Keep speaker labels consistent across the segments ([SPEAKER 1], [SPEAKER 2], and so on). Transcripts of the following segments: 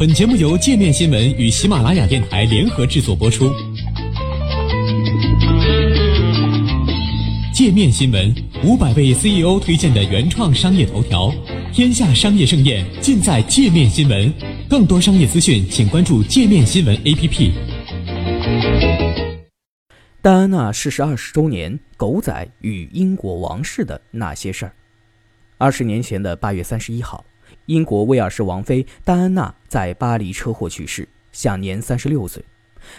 [SPEAKER 1] 本节目由界面新闻与喜马拉雅电台联合制作播出。界面新闻五百位 CEO 推荐的原创商业头条，天下商业盛宴尽在界面新闻。更多商业资讯，请关注界面新闻 APP。
[SPEAKER 2] 戴安娜逝世二十周年，狗仔与英国王室的那些事儿。二十年前的八月三十一号。英国威尔士王妃戴安娜在巴黎车祸去世，享年三十六岁。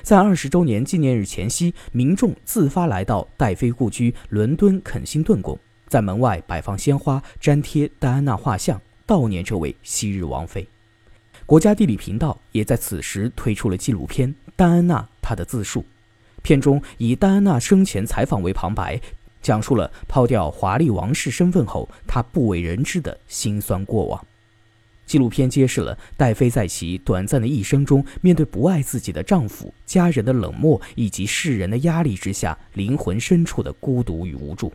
[SPEAKER 2] 在二十周年纪念日前夕，民众自发来到戴妃故居伦敦肯辛顿宫，在门外摆放鲜花，粘贴戴安娜画像，悼念这位昔日王妃。国家地理频道也在此时推出了纪录片《戴安娜她的自述》，片中以戴安娜生前采访为旁白，讲述了抛掉华丽王室身份后她不为人知的辛酸过往。纪录片揭示了戴妃在其短暂的一生中，面对不爱自己的丈夫、家人的冷漠以及世人的压力之下，灵魂深处的孤独与无助。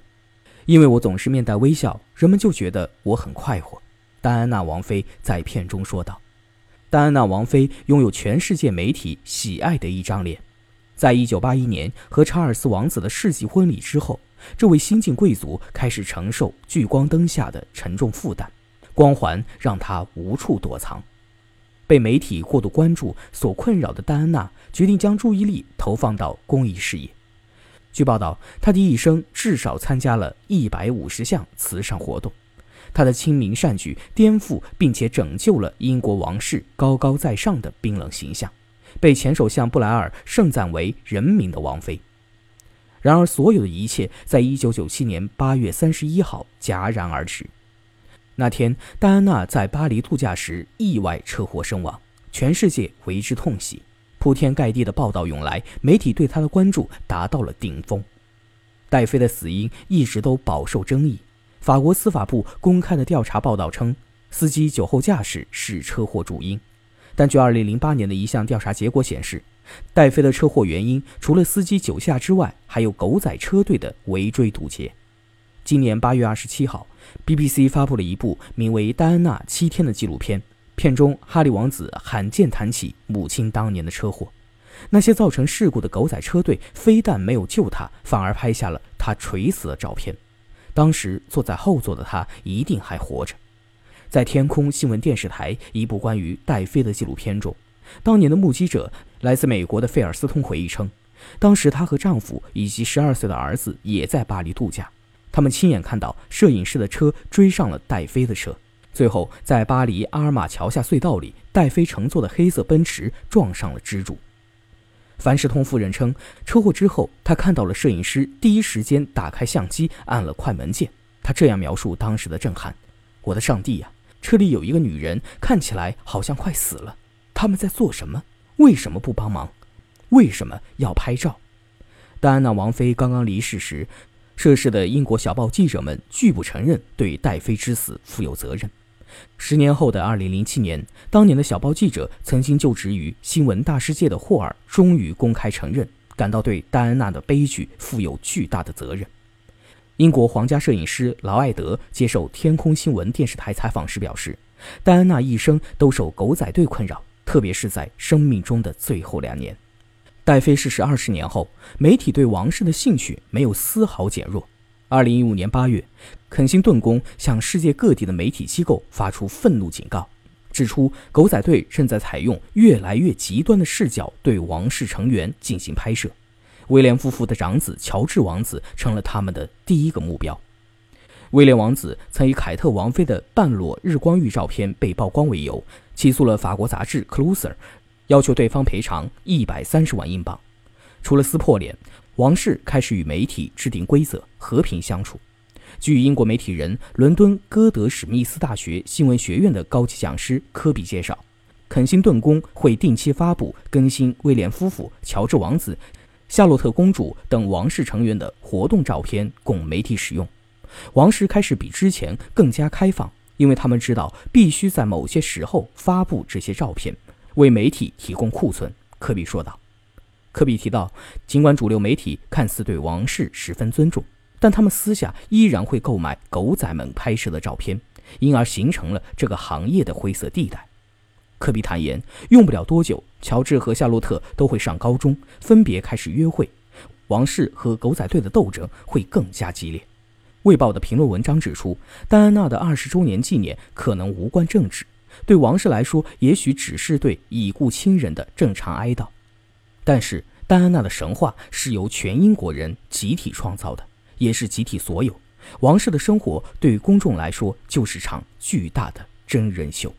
[SPEAKER 2] 因为我总是面带微笑，人们就觉得我很快活。戴安娜王妃在片中说道：“戴安娜王妃拥有全世界媒体喜爱的一张脸。在一九八一年和查尔斯王子的世纪婚礼之后，这位新晋贵族开始承受聚光灯下的沉重负担。”光环让他无处躲藏，被媒体过度关注所困扰的戴安娜决定将注意力投放到公益事业。据报道，她的一生至少参加了一百五十项慈善活动。她的亲民善举颠覆并且拯救了英国王室高高在上的冰冷形象，被前首相布莱尔盛赞为“人民的王妃”。然而，所有的一切在一九九七年八月三十一号戛然而止。那天，戴安娜在巴黎度假时意外车祸身亡，全世界为之痛惜，铺天盖地的报道涌来，媒体对她的关注达到了顶峰。戴妃的死因一直都饱受争议。法国司法部公开的调查报道称，司机酒后驾驶是车祸主因，但据2008年的一项调查结果显示，戴妃的车祸原因除了司机酒驾之外，还有狗仔车队的围追堵截。今年八月二十七号，BBC 发布了一部名为《戴安娜七天》的纪录片。片中，哈利王子罕见谈起母亲当年的车祸。那些造成事故的狗仔车队非但没有救他，反而拍下了他垂死的照片。当时坐在后座的他一定还活着。在天空新闻电视台一部关于戴妃的纪录片中，当年的目击者来自美国的费尔斯通回忆称，当时她和丈夫以及十二岁的儿子也在巴黎度假。他们亲眼看到摄影师的车追上了戴妃的车，最后在巴黎阿尔马桥下隧道里，戴妃乘坐的黑色奔驰撞上了支柱。樊士通夫人称，车祸之后，她看到了摄影师第一时间打开相机，按了快门键。她这样描述当时的震撼：“我的上帝呀，车里有一个女人，看起来好像快死了。他们在做什么？为什么不帮忙？为什么要拍照？”戴安娜王妃刚刚离世时。涉事的英国小报记者们拒不承认对戴妃之死负有责任。十年后的二零零七年，当年的小报记者曾经就职于新闻大世界的霍尔终于公开承认，感到对戴安娜的悲剧负有巨大的责任。英国皇家摄影师劳埃德接受天空新闻电视台采访时表示，戴安娜一生都受狗仔队困扰，特别是在生命中的最后两年。戴妃逝世二十年后，媒体对王室的兴趣没有丝毫减弱。二零一五年八月，肯辛顿宫向世界各地的媒体机构发出愤怒警告，指出狗仔队正在采用越来越极端的视角对王室成员进行拍摄。威廉夫妇的长子乔治王子成了他们的第一个目标。威廉王子曾以凯特王妃的半裸日光浴照片被曝光为由，起诉了法国杂志《Closer》。要求对方赔偿一百三十万英镑。除了撕破脸，王室开始与媒体制定规则，和平相处。据英国媒体人、伦敦戈德史密斯大学新闻学院的高级讲师科比介绍，肯辛顿宫会定期发布更新威廉夫妇、乔治王子、夏洛特公主等王室成员的活动照片供媒体使用。王室开始比之前更加开放，因为他们知道必须在某些时候发布这些照片。为媒体提供库存，科比说道。科比提到，尽管主流媒体看似对王室十分尊重，但他们私下依然会购买狗仔们拍摄的照片，因而形成了这个行业的灰色地带。科比坦言，用不了多久，乔治和夏洛特都会上高中，分别开始约会，王室和狗仔队的斗争会更加激烈。《卫报》的评论文章指出，戴安娜的二十周年纪念可能无关政治，对王室来说，也许只是对已故亲人的正常哀悼。但是，戴安娜的神话是由全英国人集体创造的，也是集体所有。王室的生活对于公众来说，就是场巨大的真人秀。